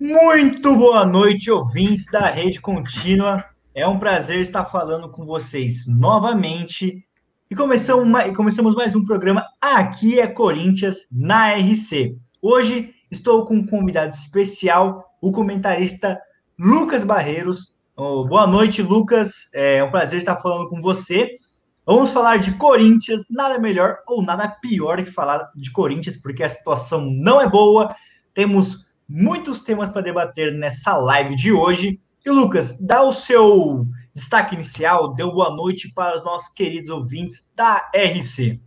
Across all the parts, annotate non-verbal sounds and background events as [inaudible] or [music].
Muito boa noite, ouvintes da Rede Contínua. É um prazer estar falando com vocês novamente. E começamos mais, um programa Aqui é Corinthians na RC. Hoje estou com um convidado especial, o comentarista Lucas Barreiros. Oh, boa noite, Lucas. É um prazer estar falando com você. Vamos falar de Corinthians, nada melhor ou nada pior que falar de Corinthians, porque a situação não é boa. Temos muitos temas para debater nessa live de hoje. E Lucas, dá o seu destaque inicial, dê boa noite para os nossos queridos ouvintes da RC.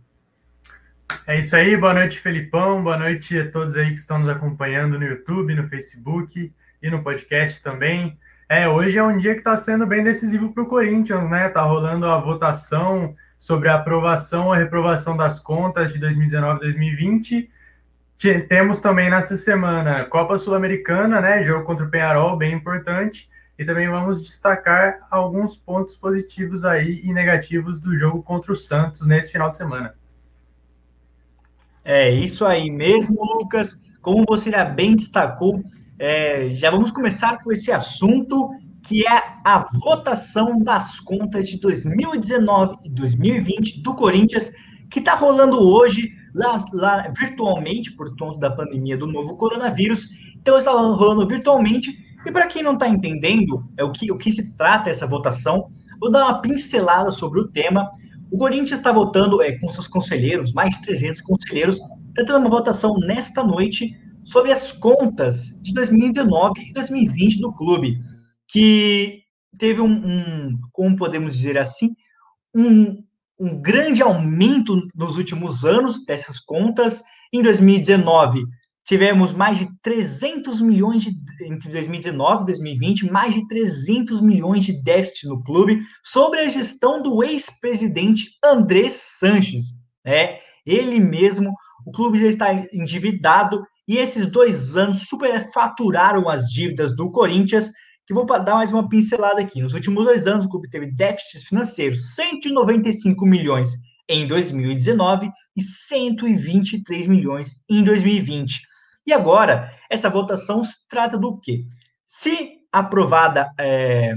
É isso aí, boa noite, Felipão, boa noite a todos aí que estão nos acompanhando no YouTube, no Facebook e no podcast também. É, hoje é um dia que está sendo bem decisivo para o Corinthians, né? Tá rolando a votação sobre a aprovação ou reprovação das contas de 2019 2020. Temos também nessa semana Copa Sul-Americana, né? Jogo contra o Penharol, bem importante. E também vamos destacar alguns pontos positivos aí e negativos do jogo contra o Santos nesse final de semana. É isso aí mesmo, Lucas. Como você já bem destacou, é, já vamos começar com esse assunto que é a votação das contas de 2019 e 2020 do Corinthians, que está rolando hoje lá, lá, virtualmente por conta da pandemia do novo coronavírus. Então está rolando virtualmente. E para quem não está entendendo é o que, o que se trata essa votação, vou dar uma pincelada sobre o tema. O Corinthians está votando é, com seus conselheiros, mais de 300 conselheiros, tentando uma votação nesta noite sobre as contas de 2019 e 2020 do clube, que teve um, um como podemos dizer assim, um, um grande aumento nos últimos anos dessas contas. Em 2019, tivemos mais de 300 milhões de, entre 2019 e 2020, mais de 300 milhões de déficit no clube, sobre a gestão do ex-presidente André Sanches. Né? Ele mesmo, o clube já está endividado e esses dois anos superfaturaram as dívidas do Corinthians, que vou dar mais uma pincelada aqui. Nos últimos dois anos, o clube teve déficits financeiros 195 milhões em 2019 e 123 milhões em 2020. E agora, essa votação se trata do quê? Se aprovada é,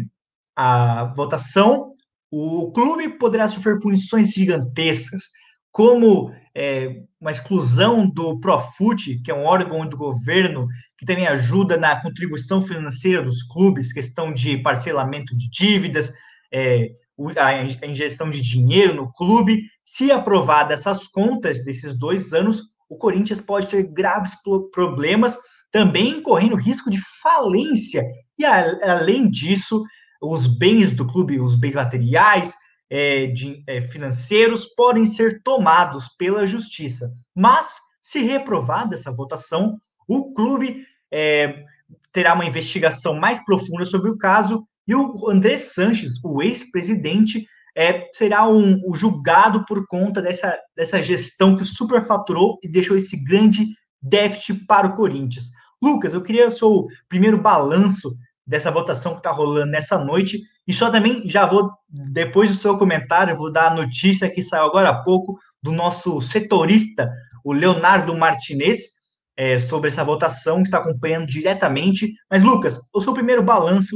a votação, o clube poderá sofrer punições gigantescas, como é, uma exclusão do Profut, que é um órgão do governo que também ajuda na contribuição financeira dos clubes, questão de parcelamento de dívidas, é, a injeção de dinheiro no clube. Se aprovada essas contas desses dois anos, o Corinthians pode ter graves problemas, também correndo risco de falência. E, além disso, os bens do clube, os bens materiais, é, de, é, financeiros podem ser tomados pela justiça. Mas, se reprovada essa votação, o clube é, terá uma investigação mais profunda sobre o caso e o André Sanches, o ex-presidente, é, será um, julgado por conta dessa, dessa gestão que superfaturou e deixou esse grande déficit para o Corinthians. Lucas, eu queria o seu primeiro balanço dessa votação que está rolando nessa noite e só também já vou, depois do seu comentário, vou dar a notícia que saiu agora há pouco do nosso setorista, o Leonardo Martinez, é, sobre essa votação, que está acompanhando diretamente. Mas, Lucas, o seu primeiro balanço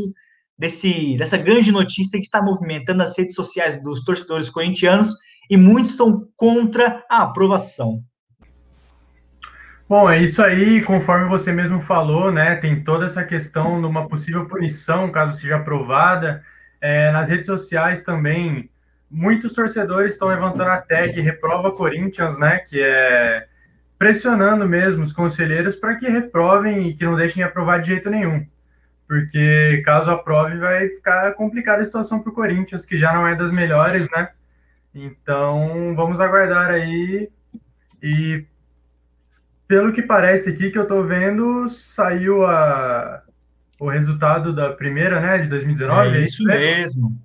desse, dessa grande notícia que está movimentando as redes sociais dos torcedores corintianos e muitos são contra a aprovação. Bom, é isso aí, conforme você mesmo falou, né? Tem toda essa questão de uma possível punição, caso seja aprovada. É, nas redes sociais também, muitos torcedores estão levantando a tag Reprova Corinthians, né? Que é pressionando mesmo os conselheiros para que reprovem e que não deixem de aprovar de jeito nenhum. Porque caso aprove, vai ficar complicada a situação para o Corinthians, que já não é das melhores, né? Então, vamos aguardar aí. E pelo que parece aqui que eu estou vendo, saiu a, o resultado da primeira, né, de 2019. É, é isso mesmo. mesmo.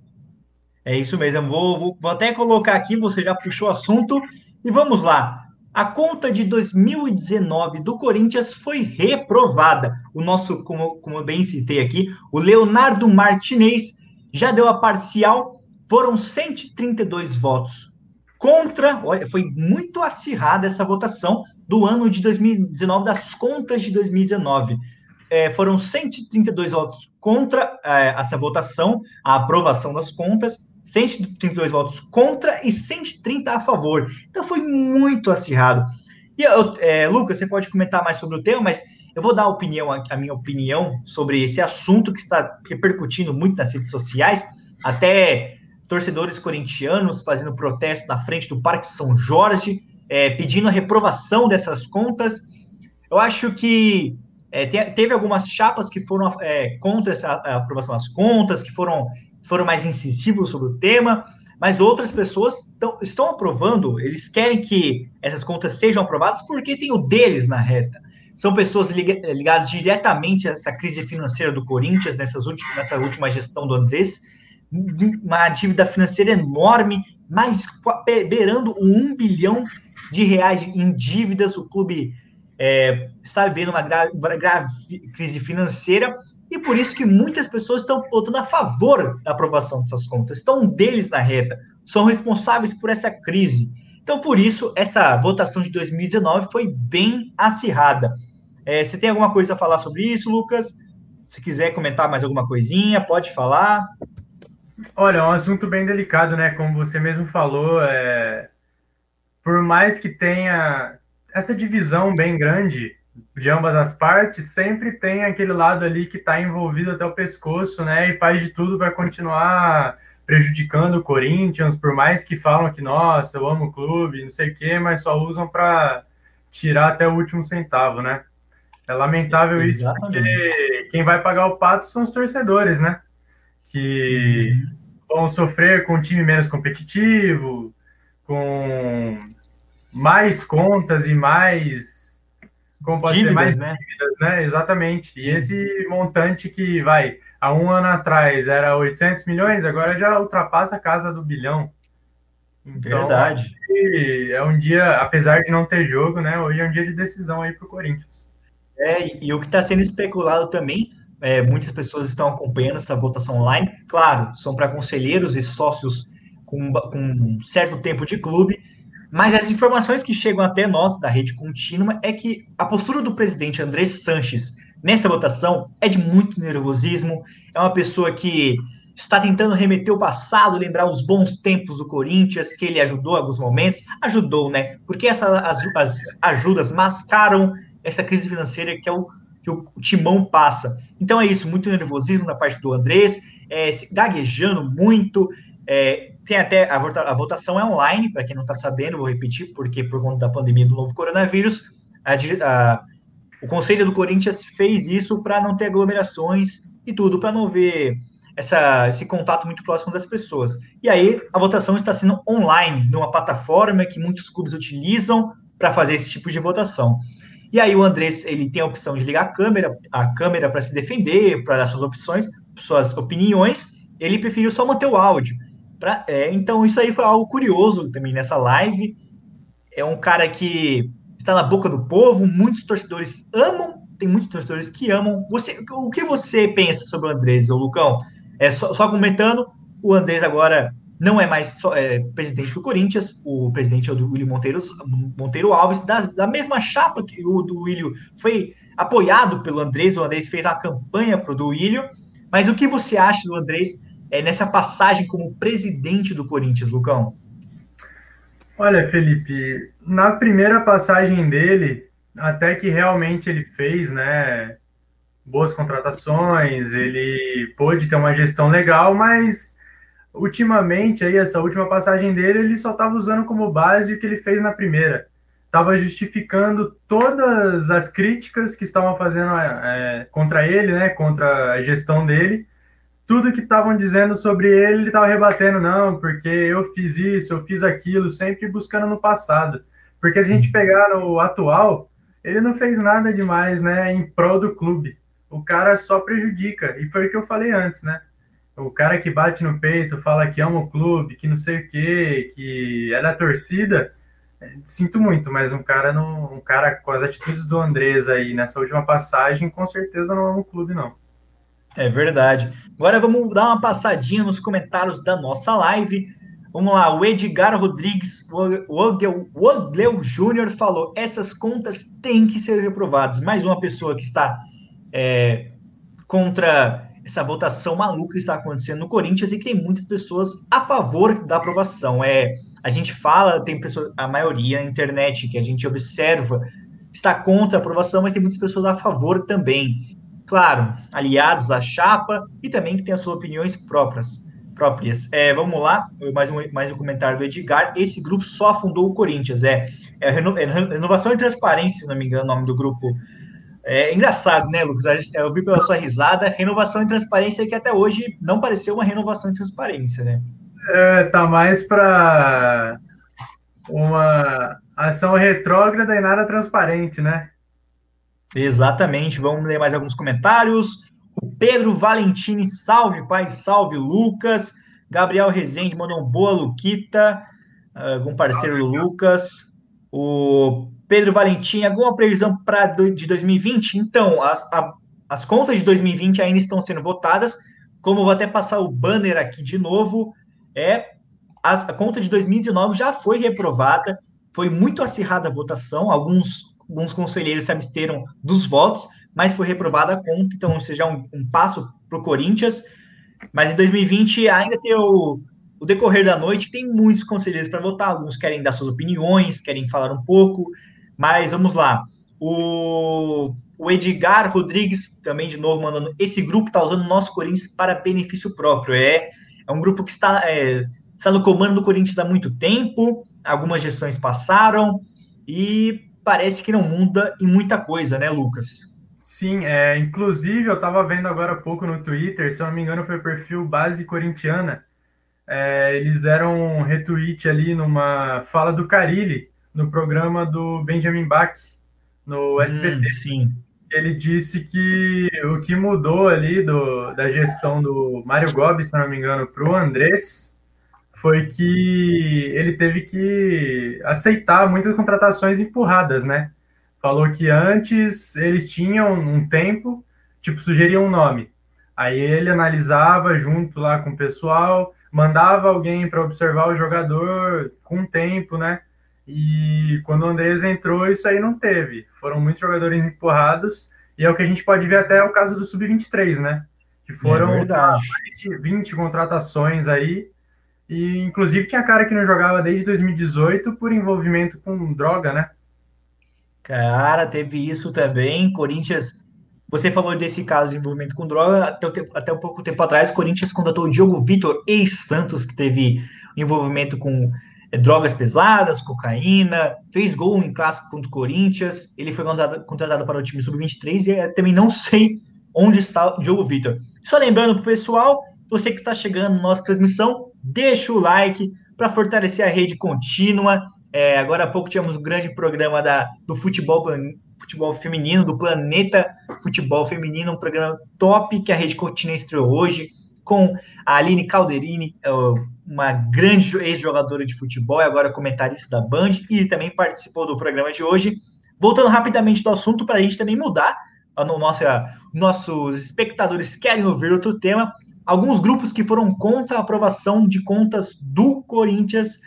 É isso mesmo. Vou, vou, vou, até colocar aqui, você já puxou o assunto, e vamos lá. A conta de 2019 do Corinthians foi reprovada. O nosso, como, como eu bem citei aqui, o Leonardo Martinez já deu a parcial, foram 132 votos contra, olha, foi muito acirrada essa votação do ano de 2019, das contas de 2019 é, foram 132 votos contra é, essa votação, a aprovação das contas, 132 votos contra e 130 a favor. Então foi muito acirrado. E é, Lucas, você pode comentar mais sobre o tema, mas eu vou dar a opinião, a minha opinião sobre esse assunto que está repercutindo muito nas redes sociais, até torcedores corintianos fazendo protesto na frente do Parque São Jorge, é, pedindo a reprovação dessas contas. Eu acho que é, teve algumas chapas que foram é, contra essa aprovação das contas, que foram, foram mais incisivos sobre o tema, mas outras pessoas tão, estão aprovando, eles querem que essas contas sejam aprovadas porque tem o deles na reta. São pessoas ligadas diretamente a essa crise financeira do Corinthians, nessas últimas, nessa última gestão do Andrés, uma dívida financeira enorme, mais beirando um bilhão de reais em dívidas. O clube é, está vivendo uma grave, grave, crise financeira e por isso que muitas pessoas estão votando a favor da aprovação dessas contas. Estão deles na reta, são responsáveis por essa crise. Então, por isso, essa votação de 2019 foi bem acirrada. É, você tem alguma coisa a falar sobre isso, Lucas? Se quiser comentar mais alguma coisinha, pode falar. Olha, é um assunto bem delicado, né? Como você mesmo falou, é... por mais que tenha essa divisão bem grande de ambas as partes, sempre tem aquele lado ali que está envolvido até o pescoço, né? E faz de tudo para continuar prejudicando o Corinthians, por mais que falam que, nossa, eu amo o clube, não sei o quê, mas só usam para tirar até o último centavo, né? É lamentável Exatamente. isso, porque quem vai pagar o pato são os torcedores, né? que vão sofrer com um time menos competitivo, com mais contas e mais. Como pode dívidas, ser? Mais né? dívidas, né? Exatamente. E esse montante que vai, há um ano atrás era 800 milhões, agora já ultrapassa a casa do bilhão. Então, Verdade. É um dia, apesar de não ter jogo, né? Hoje é um dia de decisão aí para o Corinthians. É, e o que está sendo especulado também é, muitas pessoas estão acompanhando essa votação online. Claro, são para conselheiros e sócios com, com um certo tempo de clube, mas as informações que chegam até nós, da rede contínua, é que a postura do presidente André Sanches nessa votação é de muito nervosismo. É uma pessoa que está tentando remeter o passado, lembrar os bons tempos do Corinthians, que ele ajudou em alguns momentos. Ajudou, né? Porque essa, as, as ajudas mascaram essa crise financeira que é o que o timão passa. Então é isso, muito nervosismo na parte do Andrés, é, gaguejando muito. É, tem até a, vota, a votação é online, para quem não está sabendo, vou repetir, porque por conta da pandemia do novo coronavírus, a, a, o Conselho do Corinthians fez isso para não ter aglomerações e tudo, para não ver essa, esse contato muito próximo das pessoas. E aí a votação está sendo online, numa plataforma que muitos clubes utilizam para fazer esse tipo de votação. E aí o Andrés ele tem a opção de ligar a câmera, a câmera para se defender, para dar suas opções, suas opiniões. Ele preferiu só manter o áudio. Pra, é, então isso aí foi algo curioso também nessa live. É um cara que está na boca do povo, muitos torcedores amam, tem muitos torcedores que amam. Você, o que você pensa sobre o Andrés, ou Lucão? É só, só comentando, o Andrés agora não é mais é, presidente do Corinthians, o presidente é o do William Monteiro, Monteiro Alves, da, da mesma chapa que o do William foi apoiado pelo Andrés, o Andrés fez a campanha para o do William, mas o que você acha do Andrés é, nessa passagem como presidente do Corinthians, Lucão? Olha, Felipe, na primeira passagem dele, até que realmente ele fez, né, boas contratações, ele pôde ter uma gestão legal, mas ultimamente, aí, essa última passagem dele, ele só estava usando como base o que ele fez na primeira. Estava justificando todas as críticas que estavam fazendo é, contra ele, né, contra a gestão dele. Tudo que estavam dizendo sobre ele, ele estava rebatendo, não, porque eu fiz isso, eu fiz aquilo, sempre buscando no passado. Porque se a gente pegar no atual, ele não fez nada demais, né, em prol do clube. O cara só prejudica. E foi o que eu falei antes, né? o cara que bate no peito, fala que ama o clube, que não sei o quê, que é da torcida, é, sinto muito, mas um cara não, um cara com as atitudes do Andrés aí nessa última passagem, com certeza não ama o clube, não. É verdade. Agora vamos dar uma passadinha nos comentários da nossa live. Vamos lá, o Edgar Rodrigues, o Ogleu Júnior falou: essas contas têm que ser reprovadas. Mais uma pessoa que está é, contra essa votação maluca que está acontecendo no Corinthians e que tem muitas pessoas a favor da aprovação. É, a gente fala, tem pessoas, a maioria na internet que a gente observa está contra a aprovação, mas tem muitas pessoas a favor também. Claro, aliados à chapa e também que tem as suas opiniões próprias. próprias. É, vamos lá, mais um, mais um comentário do Edgar. Esse grupo só fundou o Corinthians. É, é, é Renovação e Transparência, se não me engano, o nome do grupo é engraçado, né, Lucas? Eu vi pela sua risada, renovação e transparência que até hoje não pareceu uma renovação e transparência, né? É, tá mais para uma ação retrógrada e nada transparente, né? Exatamente. Vamos ler mais alguns comentários. O Pedro Valentini, salve, pai, salve, Lucas. Gabriel Rezende mandou um boa Luquita, algum parceiro do Lucas. O Pedro Valentim, alguma previsão para de 2020? Então, as, a, as contas de 2020 ainda estão sendo votadas. Como vou até passar o banner aqui de novo, é as, a conta de 2019 já foi reprovada, foi muito acirrada a votação, alguns, alguns conselheiros se absteram dos votos, mas foi reprovada a conta, então seja um, um passo para o Corinthians. Mas em 2020 ainda tem o, o decorrer da noite, tem muitos conselheiros para votar, alguns querem dar suas opiniões, querem falar um pouco, mas vamos lá. O, o Edgar Rodrigues, também de novo, mandando. Esse grupo está usando o nosso Corinthians para benefício próprio. É, é um grupo que está, é, está no comando do Corinthians há muito tempo, algumas gestões passaram, e parece que não muda em muita coisa, né, Lucas? Sim, é, inclusive eu estava vendo agora há pouco no Twitter, se eu não me engano, foi o perfil Base Corintiana. É, eles deram um retweet ali numa fala do Carilli, no programa do Benjamin Bach, no SBT. Hum, sim. Ele disse que o que mudou ali do, da gestão do Mário Gobi, se não me engano, para o Andrés, foi que ele teve que aceitar muitas contratações empurradas, né? Falou que antes eles tinham um tempo, tipo, sugeriam um nome. Aí ele analisava junto lá com o pessoal, mandava alguém para observar o jogador com tempo, né? E quando o Andrés entrou, isso aí não teve. Foram muitos jogadores empurrados, e é o que a gente pode ver até o caso do Sub-23, né? Que foram é mais de 20 contratações aí, e inclusive tinha cara que não jogava desde 2018 por envolvimento com droga, né? Cara, teve isso também. Corinthians. Você falou desse caso de envolvimento com droga. Até, até um pouco tempo atrás, Corinthians contratou o Diogo Vitor, ex-Santos, que teve envolvimento com é, drogas pesadas, cocaína, fez gol em clássico contra o Corinthians, ele foi contratado, contratado para o time sub-23 e é, também não sei onde está o Diogo Vitor. Só lembrando para o pessoal, você que está chegando na nossa transmissão, deixa o like para fortalecer a rede contínua. É, agora há pouco tínhamos um grande programa da, do futebol, futebol feminino, do Planeta Futebol Feminino, um programa top que a rede contínua estreou hoje, com a Aline Calderini, uma grande ex-jogadora de futebol e agora comentarista da Band, e também participou do programa de hoje. Voltando rapidamente do assunto, para a gente também mudar, no nosso, nossos espectadores querem ouvir outro tema. Alguns grupos que foram contra a aprovação de contas do Corinthians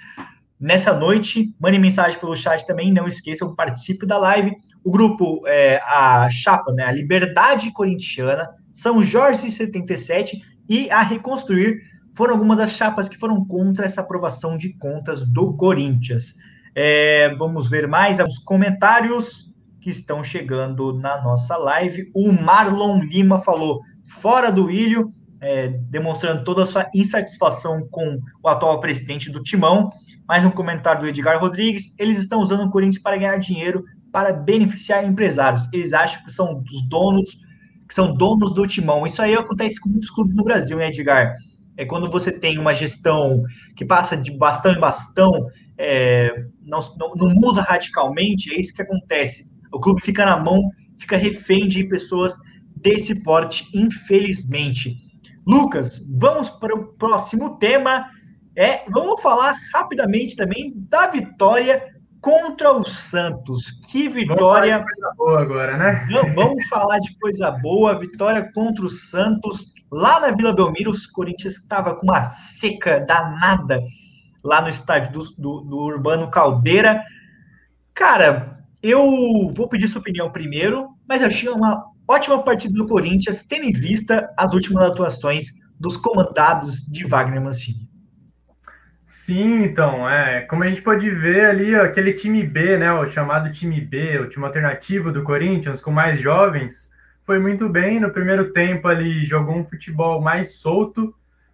nessa noite. Mande mensagem pelo chat também, não esqueçam, participe da live. O grupo, é, a chapa, né, a Liberdade Corintiana, São Jorge 77 e a Reconstruir foram algumas das chapas que foram contra essa aprovação de contas do Corinthians. É, vamos ver mais alguns comentários que estão chegando na nossa live. O Marlon Lima falou fora do ilho, é, demonstrando toda a sua insatisfação com o atual presidente do Timão. Mais um comentário do Edgar Rodrigues. Eles estão usando o Corinthians para ganhar dinheiro, para beneficiar empresários. Eles acham que são dos donos, que são donos do Timão. Isso aí acontece com muitos clubes no Brasil, né, Edgar? é quando você tem uma gestão que passa de bastão em bastão, é, não, não, não, muda radicalmente, é isso que acontece. O clube fica na mão, fica refém de pessoas desse porte, infelizmente. Lucas, vamos para o próximo tema. É, vamos falar rapidamente também da vitória contra o Santos. Que vitória! Vamos falar de coisa boa agora, né? vamos falar de coisa boa. Vitória contra o Santos. Lá na Vila Belmiro, os Corinthians estava com uma seca danada lá no estádio do, do, do, Urbano Caldeira. Cara, eu vou pedir sua opinião primeiro, mas eu achei uma ótima partida do Corinthians, tendo em vista as últimas atuações dos comandados de Wagner Mancini. Sim, então, é, como a gente pode ver ali, ó, aquele time B, né, o chamado time B, o time alternativo do Corinthians, com mais jovens, foi muito bem no primeiro tempo ali, jogou um futebol mais solto,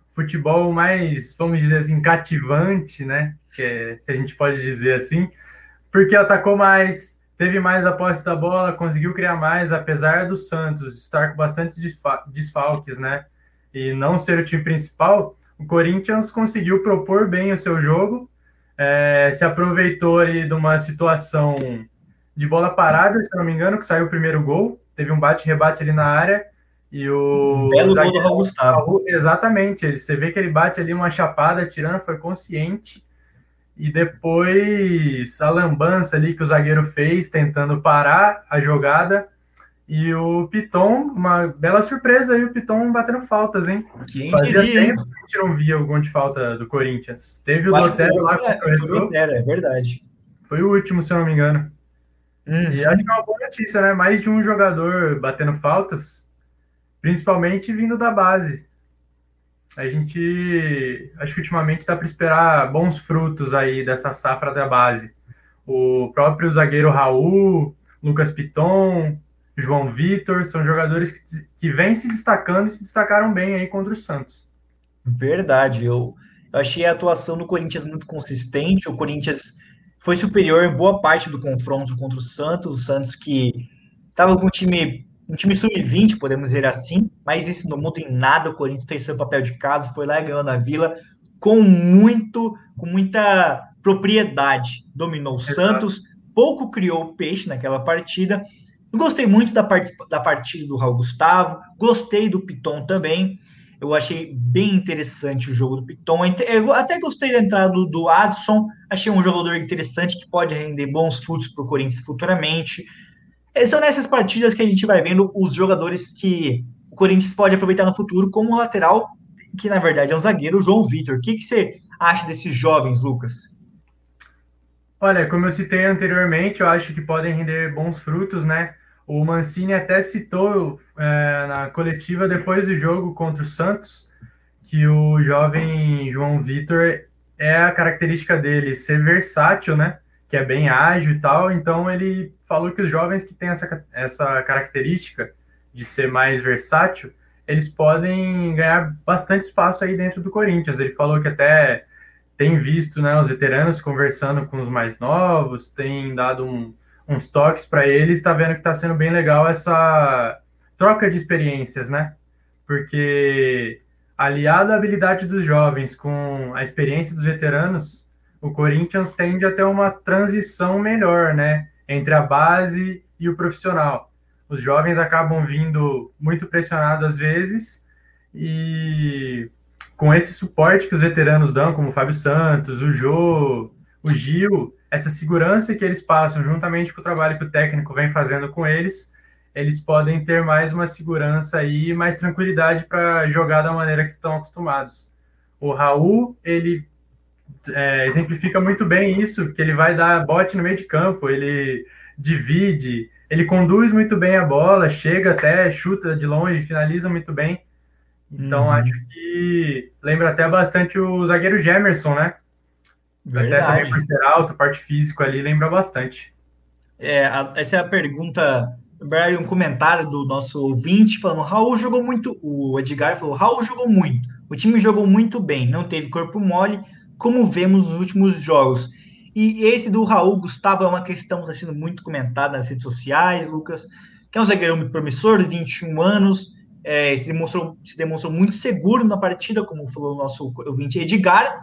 futebol mais, vamos dizer assim, cativante, né, que é, se a gente pode dizer assim, porque atacou mais, teve mais a posse da bola, conseguiu criar mais, apesar do Santos estar com bastantes desfalques, né, e não ser o time principal, o Corinthians conseguiu propor bem o seu jogo, é, se aproveitou ali de uma situação de bola parada, se não me engano, que saiu o primeiro gol, teve um bate-rebate ali na área, e o... Belo gol do Raul Gustavo. Exatamente, você vê que ele bate ali uma chapada, tirando, foi consciente, e depois a lambança ali que o zagueiro fez, tentando parar a jogada, e o Piton, uma bela surpresa aí, o Piton batendo faltas, hein? Quem Fazia diria, tempo que a gente não via o gol de falta do Corinthians. Teve o Eu Dotero lá é, contra o Retrô, Dotero, é verdade. foi o último, se eu não me engano. Hum, E acho que é uma boa notícia, né? Mais de um jogador batendo faltas, principalmente vindo da base. A gente, acho que ultimamente dá para esperar bons frutos aí dessa safra da base. O próprio zagueiro Raul, Lucas Piton, João Vitor, são jogadores que, que vêm se destacando e se destacaram bem aí contra o Santos. Verdade, eu, eu achei a atuação do Corinthians muito consistente. O Corinthians foi superior em boa parte do confronto contra o Santos. O Santos que estava com um time, um time sub-20, podemos dizer assim, mas isso não muda em nada. O Corinthians fez seu papel de casa, foi lá e ganhou na Vila com muito, com muita propriedade. Dominou o. Santos, pouco criou o peixe naquela partida. Eu gostei muito da, da partida do Raul Gustavo, gostei do Piton também. Eu achei bem interessante o jogo do Piton. Eu até gostei da entrada do, do Adson. Achei um jogador interessante que pode render bons frutos para o Corinthians futuramente. É, São nessas partidas que a gente vai vendo os jogadores que o Corinthians pode aproveitar no futuro, como o lateral, que na verdade é um zagueiro, o João Vitor. O que, que você acha desses jovens, Lucas? Olha, como eu citei anteriormente, eu acho que podem render bons frutos, né? O Mancini até citou é, na coletiva depois do jogo contra o Santos que o jovem João Vitor é a característica dele ser versátil, né? Que é bem ágil e tal. Então ele falou que os jovens que têm essa, essa característica de ser mais versátil, eles podem ganhar bastante espaço aí dentro do Corinthians. Ele falou que até tem visto né, os veteranos conversando com os mais novos, tem dado um, uns toques para eles, está vendo que está sendo bem legal essa troca de experiências, né? Porque aliado à habilidade dos jovens com a experiência dos veteranos, o Corinthians tende a ter uma transição melhor, né? Entre a base e o profissional. Os jovens acabam vindo muito pressionados às vezes e com esse suporte que os veteranos dão, como o Fábio Santos, o Jô, o Gil, essa segurança que eles passam juntamente com o trabalho que o técnico vem fazendo com eles, eles podem ter mais uma segurança aí, mais tranquilidade para jogar da maneira que estão acostumados. O Raul, ele é, exemplifica muito bem isso, que ele vai dar bote no meio de campo, ele divide, ele conduz muito bem a bola, chega até, chuta de longe, finaliza muito bem. Então, Uhum. acho que lembra até bastante o zagueiro Gemerson, né? Até também Verdade. por ser alto, parte físico ali, lembra bastante. É, a- essa é a pergunta, verdade, um comentário do nosso ouvinte falando: Raul jogou muito. O Edgar falou: Raul jogou muito. O time jogou muito bem, não teve corpo mole, como vemos nos últimos jogos. E esse do Raul Gustavo é uma questão que está sendo muito comentada nas redes sociais, Lucas, que é um zagueiro muito promissor, de 21 anos, é, se, demonstrou, se demonstrou muito seguro na partida, como falou o nosso ouvinte Edgar.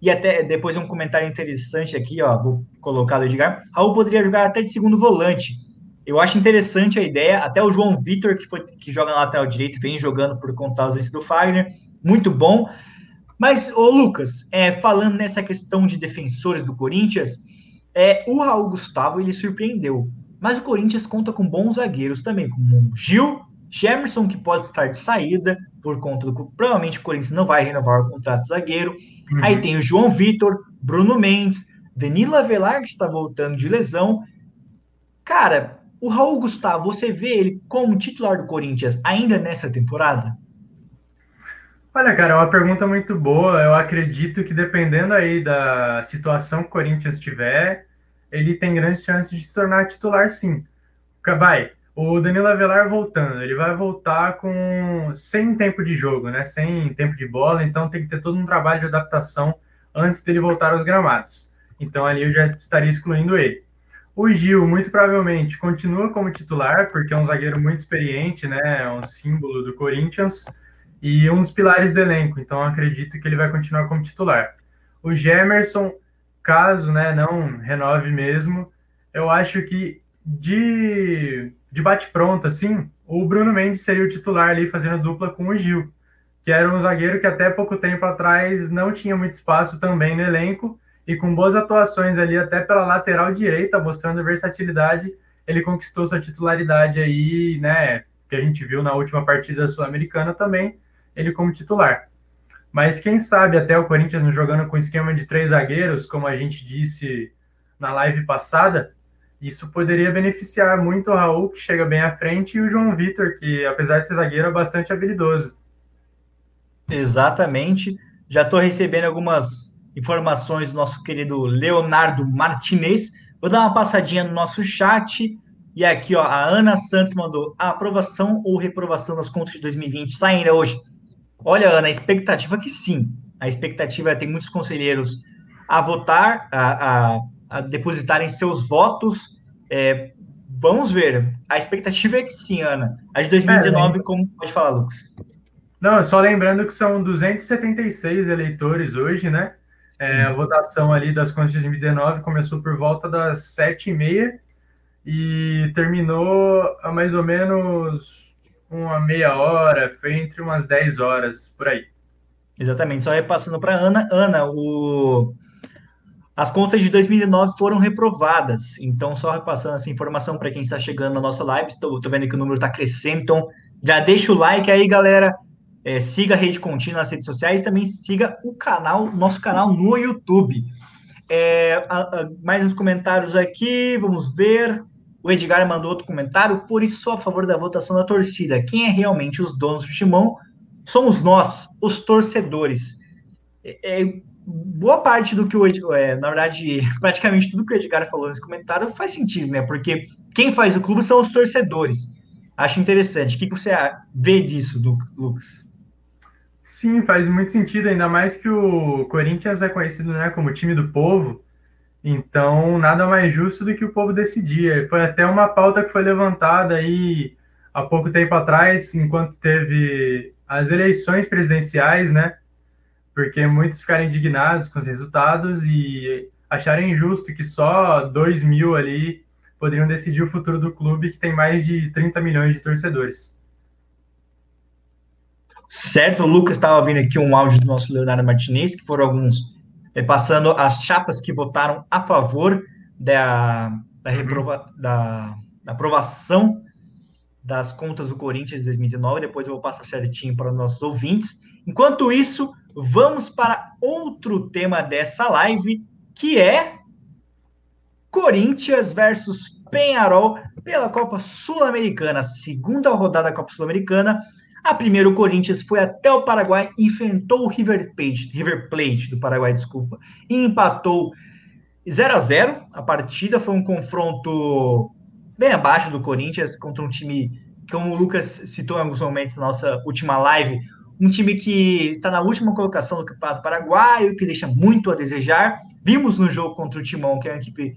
E até depois um comentário interessante aqui, ó, vou colocar do Edgar. Raul poderia jogar até de segundo volante. Eu acho interessante a ideia. Até o João Vitor, que, foi, que joga na lateral direito, vem jogando por conta da ausência do Fagner. Muito bom. Mas, ô Lucas, é, falando nessa questão de defensores do Corinthians, é, o Raul Gustavo ele surpreendeu. Mas o Corinthians conta com bons zagueiros também, como o Gil, Gemerson, que pode estar de saída, por conta do provavelmente o Corinthians não vai renovar o contrato de zagueiro. Uhum. Aí tem o João Vitor, Bruno Mendes, Danilo Avelar, que está voltando de lesão. Cara, O Raul Gustavo, você vê ele como titular do Corinthians ainda nessa temporada? Olha, cara, é uma pergunta muito boa. Eu acredito que dependendo aí da situação que o Corinthians tiver, ele tem grandes chances de se tornar titular, sim. Vai, o Danilo Avelar voltando, ele vai voltar com sem tempo de jogo, né? Sem tempo de bola, então tem que ter todo um trabalho de adaptação antes dele voltar aos gramados. Então ali eu já estaria excluindo ele. O Gil, muito provavelmente, continua como titular, porque é um zagueiro muito experiente, né? É um símbolo do Corinthians e um dos pilares do elenco, então acredito que ele vai continuar como titular. O Gemerson, caso né, não renove mesmo, eu acho que de, de bate-pronto, assim, o Bruno Mendes seria o titular ali fazendo dupla com o Gil, que era um zagueiro que até pouco tempo atrás não tinha muito espaço também no elenco, e com boas atuações ali até pela lateral direita, mostrando versatilidade, ele conquistou sua titularidade aí, né, que a gente viu na última partida sul-americana também, ele como titular. Mas quem sabe até o Corinthians jogando com esquema de três zagueiros, como a gente disse na live passada, isso poderia beneficiar muito o Raul, que chega bem à frente, e o João Vitor, que apesar de ser zagueiro, é bastante habilidoso. Exatamente. Já estou recebendo algumas informações do nosso querido Leonardo Martinez. Vou dar uma passadinha no nosso chat. E aqui, ó, a Ana Santos mandou a aprovação ou reprovação das contas de 2020 saindo hoje. Olha, Ana, a expectativa é que sim. A expectativa é ter muitos conselheiros a votar, a, a, a depositarem seus votos. É, vamos ver. A expectativa é que sim, Ana. A de 2019, é, como pode falar, Lucas? Não, só lembrando que são 276 eleitores hoje, né? É, a votação ali das contas de 2019 começou por volta das 7h30 e terminou a mais ou menos uma meia hora, foi entre umas 10 horas, por aí. Exatamente, só repassando para Ana. Ana, o... as contas de 2009 foram reprovadas, então só repassando essa informação para quem está chegando na nossa live, estou, vendo que o número está crescendo, então já deixa o like aí, galera. É, siga a Rede Contínua nas redes sociais e também siga o canal, nosso canal no YouTube. É, a, a, mais uns comentários aqui, vamos ver. O Edgar mandou outro comentário, por isso sou a favor da votação da torcida. Quem é realmente os donos do timão somos nós, os torcedores. É, é, boa parte do que o Edgar, é, na verdade, [laughs] praticamente tudo que o Edgar falou nesse comentário faz sentido, né? Porque quem faz o clube são os torcedores. Acho interessante. O que você vê disso, Lucas? Sim, faz muito sentido, ainda mais que o Corinthians é conhecido né, como time do povo. Então, nada mais justo do que o povo decidir. Foi até uma pauta que foi levantada aí há pouco tempo atrás, enquanto teve as eleições presidenciais, né? Porque muitos ficaram indignados com os resultados e acharam injusto que só 2 mil ali poderiam decidir o futuro do clube, que tem mais de 30 milhões de torcedores. Certo, o Lucas estava vendo aqui um áudio do nosso Leonardo Martinez, que foram alguns passando as chapas que votaram a favor da, da, reprova, da, da aprovação das contas do Corinthians de 2019. Depois eu vou passar certinho para os nossos ouvintes. Enquanto isso, vamos para outro tema dessa live, que é Corinthians versus Penharol pela Copa Sul-Americana, segunda rodada da Copa Sul-Americana. A primeira, o Corinthians foi até o Paraguai, enfrentou o River Plate, River Plate do Paraguai, desculpa, e empatou 0 a 0 A partida foi um confronto bem abaixo do Corinthians contra um time, como o Lucas citou em alguns momentos na nossa última live, um time que está na última colocação do Campeonato Paraguaio, que deixa muito a desejar. Vimos no jogo contra o Timão, que é uma equipe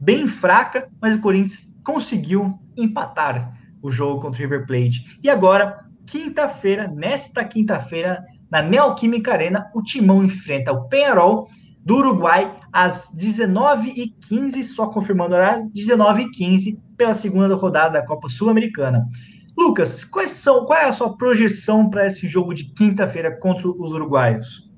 bem fraca, mas o Corinthians conseguiu empatar o jogo contra o River Plate. E agora quinta-feira, nesta quinta-feira, na Neoquímica Arena, o Timão enfrenta o Penharol do Uruguai às 19h15, só confirmando o horário, 19h15, pela segunda rodada da Copa Sul-Americana. Lucas, quais são, qual é a sua projeção para esse jogo de quinta-feira contra os uruguaios?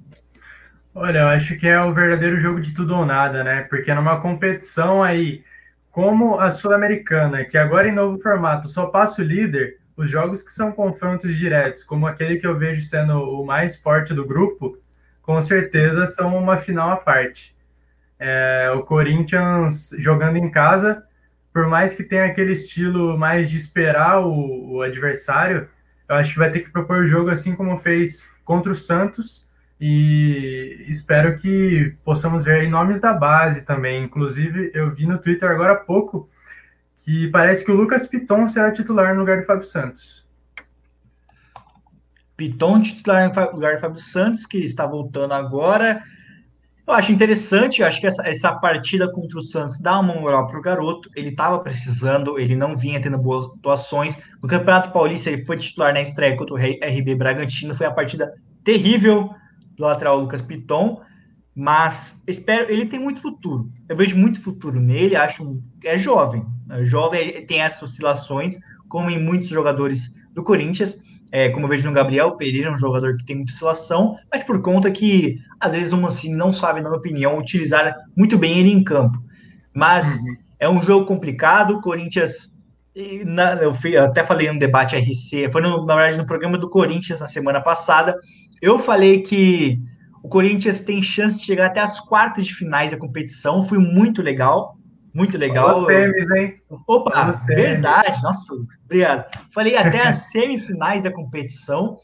Olha, eu acho que é o verdadeiro jogo de tudo ou nada, né? Porque numa competição aí, como a Sul-Americana, que agora em novo formato só passa o líder, os jogos que são confrontos diretos, como aquele que eu vejo sendo o mais forte do grupo, com certeza são uma final à parte. É, o Corinthians jogando em casa por mais que tenha aquele estilo mais de esperar o, o adversário, eu acho que vai ter que propor o jogo assim como fez contra o Santos e espero que possamos ver aí nomes da base também. Inclusive, eu vi no Twitter agora há pouco que parece que o Lucas Piton será titular no lugar do Fábio Santos. Piton titular no lugar do Fábio Santos, que está voltando agora. Eu acho interessante, eu acho que essa, essa partida contra o Santos dá uma moral para o garoto. Ele estava precisando, ele não vinha tendo boas atuações. No Campeonato Paulista, ele foi titular na estreia contra o RB Bragantino. Foi uma partida terrível do lateral Lucas Piton, mas espero. Ele tem muito futuro. Eu vejo muito futuro nele. Acho é jovem, é jovem tem essas oscilações, como em muitos jogadores do Corinthians é, como eu vejo no Gabriel Pereira, um jogador que tem muita oscilação, mas por conta que às vezes o Mancini não sabe, na minha opinião, utilizar muito bem ele em campo. Mas uhum. é um jogo complicado, o Corinthians. Na, eu, fui, eu, até falei no debate RC, foi no, na verdade no programa do Corinthians na semana passada. Eu falei que o Corinthians tem chance de chegar até as quartas de finais da competição, foi muito legal. Muito legal. As semis, hein? Opa, verdade. Nossa, obrigado. Falei até as [laughs] semifinais da competição.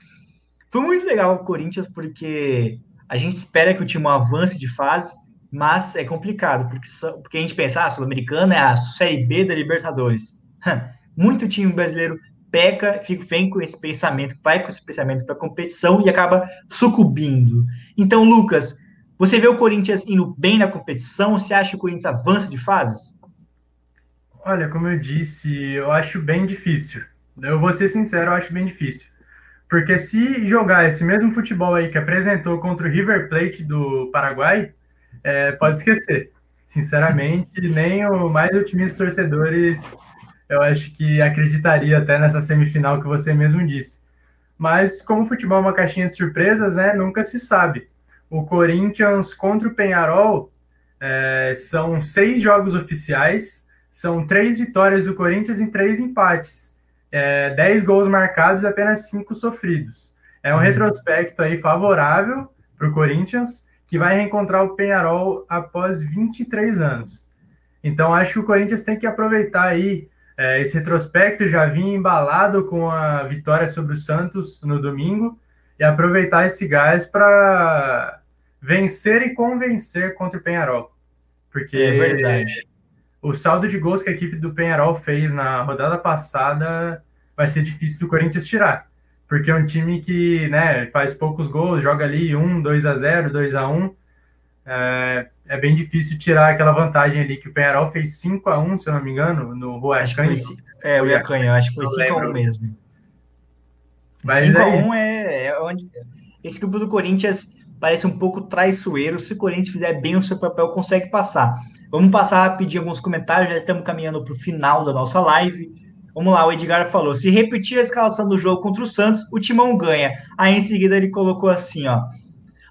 Foi muito legal o Corinthians, porque a gente espera que o time avance de fase, mas é complicado, porque, porque a gente pensa, ah, a Sul-Americana é a Série B da Libertadores. Muito time brasileiro peca, fica, vem com esse pensamento, vai com esse pensamento para a competição e acaba sucumbindo. Então, Lucas, você vê o Corinthians indo bem na competição? Você acha que o Corinthians avança de fases? Olha, como eu disse, eu acho bem difícil. Eu vou ser sincero, eu acho bem difícil. Porque se jogar esse mesmo futebol aí que apresentou contra o River Plate do Paraguai, é, pode esquecer. Sinceramente, nem o mais otimista torcedores eu acho que acreditaria até nessa semifinal que você mesmo disse. Mas como o futebol é uma caixinha de surpresas, né, nunca se sabe o Corinthians contra o Penharol é, são seis jogos oficiais, são três vitórias do Corinthians e três empates. É, dez gols marcados e apenas cinco sofridos. É um uhum. retrospecto aí favorável para o Corinthians, que vai reencontrar o Penharol após 23 anos. Então, acho que o Corinthians tem que aproveitar aí é, esse retrospecto, já vinha embalado com a vitória sobre o Santos no domingo, e aproveitar esse gás para vencer e convencer contra o Penharol. Porque é verdade. o saldo de gols que a equipe do Penharol fez na rodada passada vai ser difícil do Corinthians tirar. Porque é um time que né, faz poucos gols, joga ali 1, 2 a 0 2 a 1 é, é bem difícil tirar aquela vantagem ali que o Penharol fez 5 a 1 se eu não me engano, no Rua Canha. É, o Iacanha, acho que foi 5 a 1 mesmo. Mas 5 é a 1 é, é onde... Esse grupo do Corinthians parece um pouco traiçoeiro. Se o Corinthians fizer bem o seu papel, consegue passar. Vamos passar rapidinho alguns comentários, já estamos caminhando para o final da nossa live. Vamos lá, o Edgar falou: se repetir a escalação do jogo contra o Santos, o Timão ganha. Aí em seguida ele colocou assim: ó.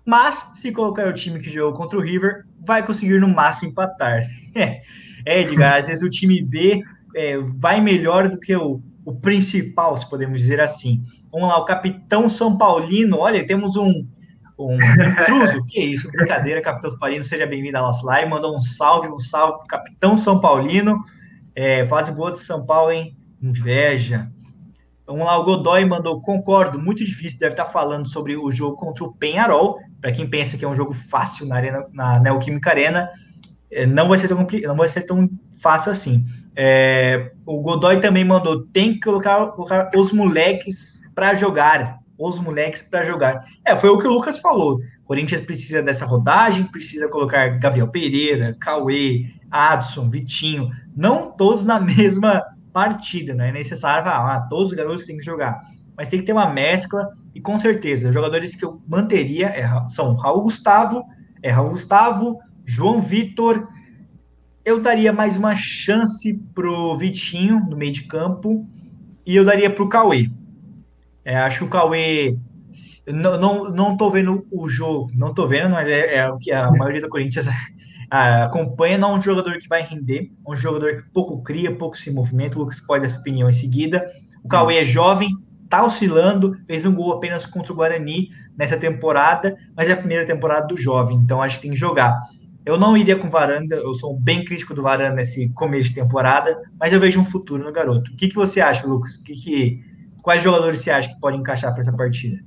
Mas, se colocar o time que jogou contra o River, vai conseguir no máximo empatar. [laughs] é, Edgar, às vezes o time B é, vai melhor do que o, o principal, se podemos dizer assim. Vamos lá, o capitão São Paulino. Olha, temos um, um intruso. [laughs] que isso, brincadeira, Capitão São Paulino, seja bem-vindo à nossa live. Mandou um salve, um salve pro Capitão São Paulino. É, fase boa de São Paulo, hein? Inveja. Vamos lá, o Godoy mandou, concordo, muito difícil, deve estar falando sobre o jogo contra o Penharol. Para quem pensa que é um jogo fácil na, arena, na Neoquímica Arena, é, não vai ser tão, não vai ser tão fácil assim. É, o Godoy também mandou, tem que colocar, colocar os moleques para jogar os moleques para jogar. É, foi o que o Lucas falou. Corinthians precisa dessa rodagem, precisa colocar Gabriel Pereira, Cauê, Adson, Vitinho, não todos na [laughs] mesma partida, não é necessário falar, ah, todos os garotos têm que jogar, mas tem que ter uma mescla e com certeza, jogadores que eu manteria é, são Raul Gustavo, é Raul Gustavo, João Vitor, eu daria mais uma chance pro Vitinho no meio de campo e eu daria pro Cauê. É, acho que o Cauê. Não, não, não tô vendo o jogo, não tô vendo, mas é, é o que a maioria do Corinthians [laughs] acompanha. Não é um jogador que vai render, é um jogador que pouco cria, pouco se movimenta. O Lucas pode dar sua opinião em seguida. O Cauê é jovem, tá oscilando, fez um gol apenas contra o Guarani nessa temporada, mas é a primeira temporada do jovem, então acho que tem que jogar. Eu não iria com Varanda, eu sou bem crítico do Varanda nesse começo de temporada, mas eu vejo um futuro no garoto. O que, que você acha, Lucas? Que, que, quais jogadores você acha que podem encaixar para essa partida?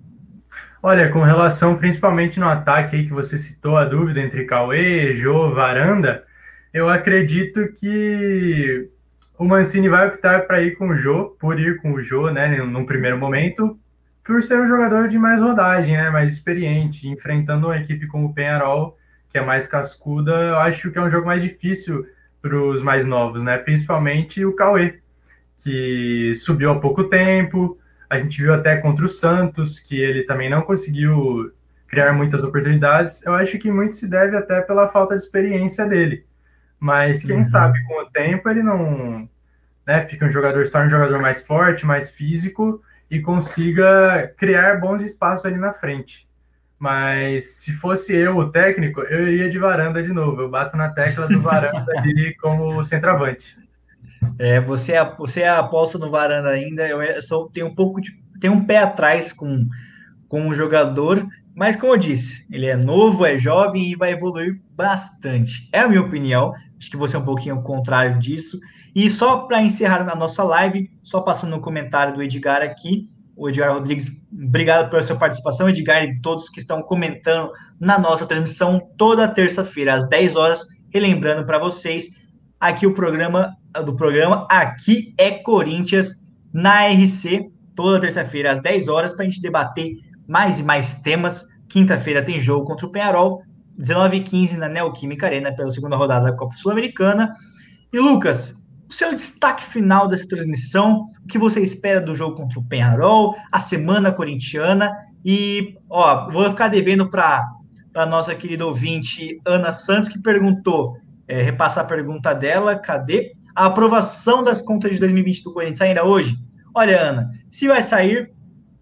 Olha, com relação principalmente no ataque aí que você citou a dúvida entre Cauê, Jô, Varanda, eu acredito que o Mancini vai optar para ir com o Jô, por ir com o Jô, né, num primeiro momento, por ser um jogador de mais rodagem, né, mais experiente, enfrentando uma equipe como o Penharol, que é mais cascuda, eu acho que é um jogo mais difícil para os mais novos, né, principalmente o Cauê, que subiu há pouco tempo, a gente viu até contra o Santos, que ele também não conseguiu criar muitas oportunidades. Eu acho que muito se deve até pela falta de experiência dele. Mas quem uhum. sabe com o tempo ele não né, fica um jogador, se torna um jogador mais forte, mais físico e consiga criar bons espaços ali na frente. Mas se fosse eu o técnico, eu iria de varanda de novo. Eu bato na tecla do varanda [laughs] ali como centroavante. É, você, você aposta no varanda ainda. Eu só tenho um pouco de. tenho um pé atrás com, com o jogador, mas como eu disse, ele é novo, é jovem e vai evoluir bastante. É a minha opinião. Acho que você é um pouquinho ao contrário disso. E só para encerrar a nossa live, só passando no comentário do Edgar aqui, o Edgar Rodrigues, obrigado pela sua participação, Edgar, e todos que estão comentando na nossa transmissão toda terça-feira, às 10 horas. Relembrando para vocês, aqui o programa do programa Aqui é Corinthians na RC, toda terça-feira, às 10 horas, para a gente debater mais e mais temas. Quinta-feira tem jogo contra o Penharol, 19h15 na Neoquímica Arena, pela segunda rodada da Copa Sul-Americana. E Lucas, o seu destaque final dessa transmissão, o que você espera do jogo contra o Penharol, a semana corintiana, e ó, vou ficar devendo para a nossa querida ouvinte Ana Santos, que perguntou, é, repassar a pergunta dela, cadê? A aprovação das contas de 2020 do Corinthians ainda hoje? Olha, Ana, se vai sair,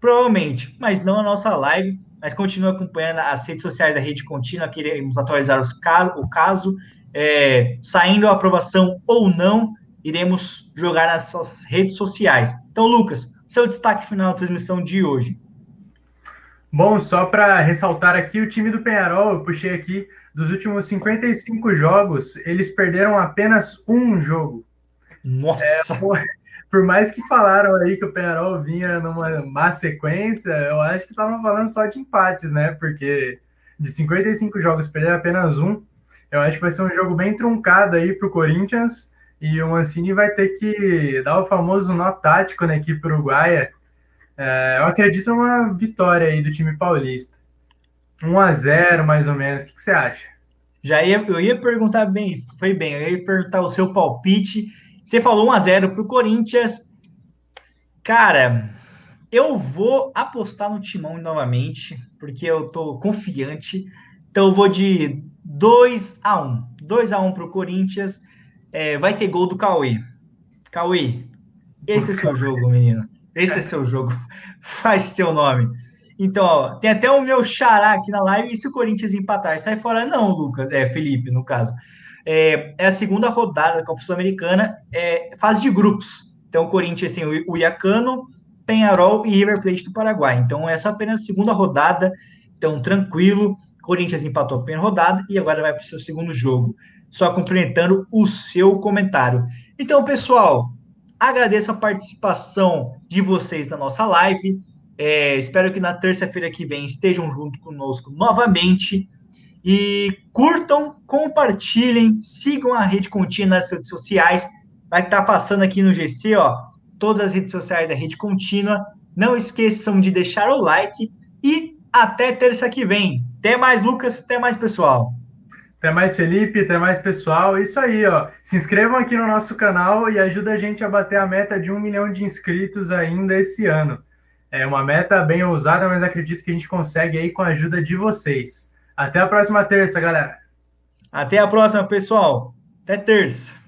provavelmente, mas não a nossa live mas continue acompanhando as redes sociais da Rede Contínua, queremos atualizar os o caso. É, saindo a aprovação ou não, iremos jogar nas nossas redes sociais. Então, Lucas, seu destaque final da transmissão de hoje. Bom, só para ressaltar aqui, o time do Penharol, eu puxei aqui, dos últimos 55 jogos, eles perderam apenas um jogo. Nossa! É, por mais que falaram aí que o Penarol vinha numa má sequência, eu acho que estavam falando só de empates, né? Porque de 55 jogos perder apenas um, eu acho que vai ser um jogo bem truncado aí para o Corinthians e o Mancini vai ter que dar o famoso nó tático na equipe uruguaia. É, eu acredito numa vitória aí do time paulista. 1 a 0 mais ou menos. O que, que você acha? Já ia, eu ia perguntar bem, foi bem, eu ia perguntar o seu palpite você falou 1 a 0 para o Corinthians. Cara, eu vou apostar no Timão novamente, porque eu tô confiante. Então eu vou de 2 a 1. 2 a 1 para o Corinthians. É, vai ter gol do Cauê. Cauê, esse é seu jogo, menino. Esse é seu jogo. [laughs] Faz seu nome. Então, ó, tem até o meu xará aqui na live. E se o Corinthians empatar, sai fora? Não, Lucas. É, Felipe, no caso. É, é a segunda rodada da Copa Sul-Americana, é fase de grupos. Então, o Corinthians tem o Iacano, Penharol e River Plate do Paraguai. Então, é apenas a segunda rodada. Então, tranquilo. Corinthians empatou a primeira rodada e agora vai para o seu segundo jogo. Só complementando o seu comentário. Então, pessoal, agradeço a participação de vocês na nossa live. É, espero que na terça-feira que vem estejam junto conosco novamente. E curtam, compartilhem, sigam a Rede Contínua nas redes sociais. Vai estar passando aqui no GC, ó, todas as redes sociais da Rede Contínua. Não esqueçam de deixar o like e até terça que vem. Até mais, Lucas. Até mais, pessoal. Até mais, Felipe. Até mais, pessoal. Isso aí, ó. Se inscrevam aqui no nosso canal e ajuda a gente a bater a meta de um milhão de inscritos ainda esse ano. É uma meta bem ousada, mas acredito que a gente consegue aí com a ajuda de vocês. Até a próxima terça, galera. Até a próxima, pessoal. Até terça.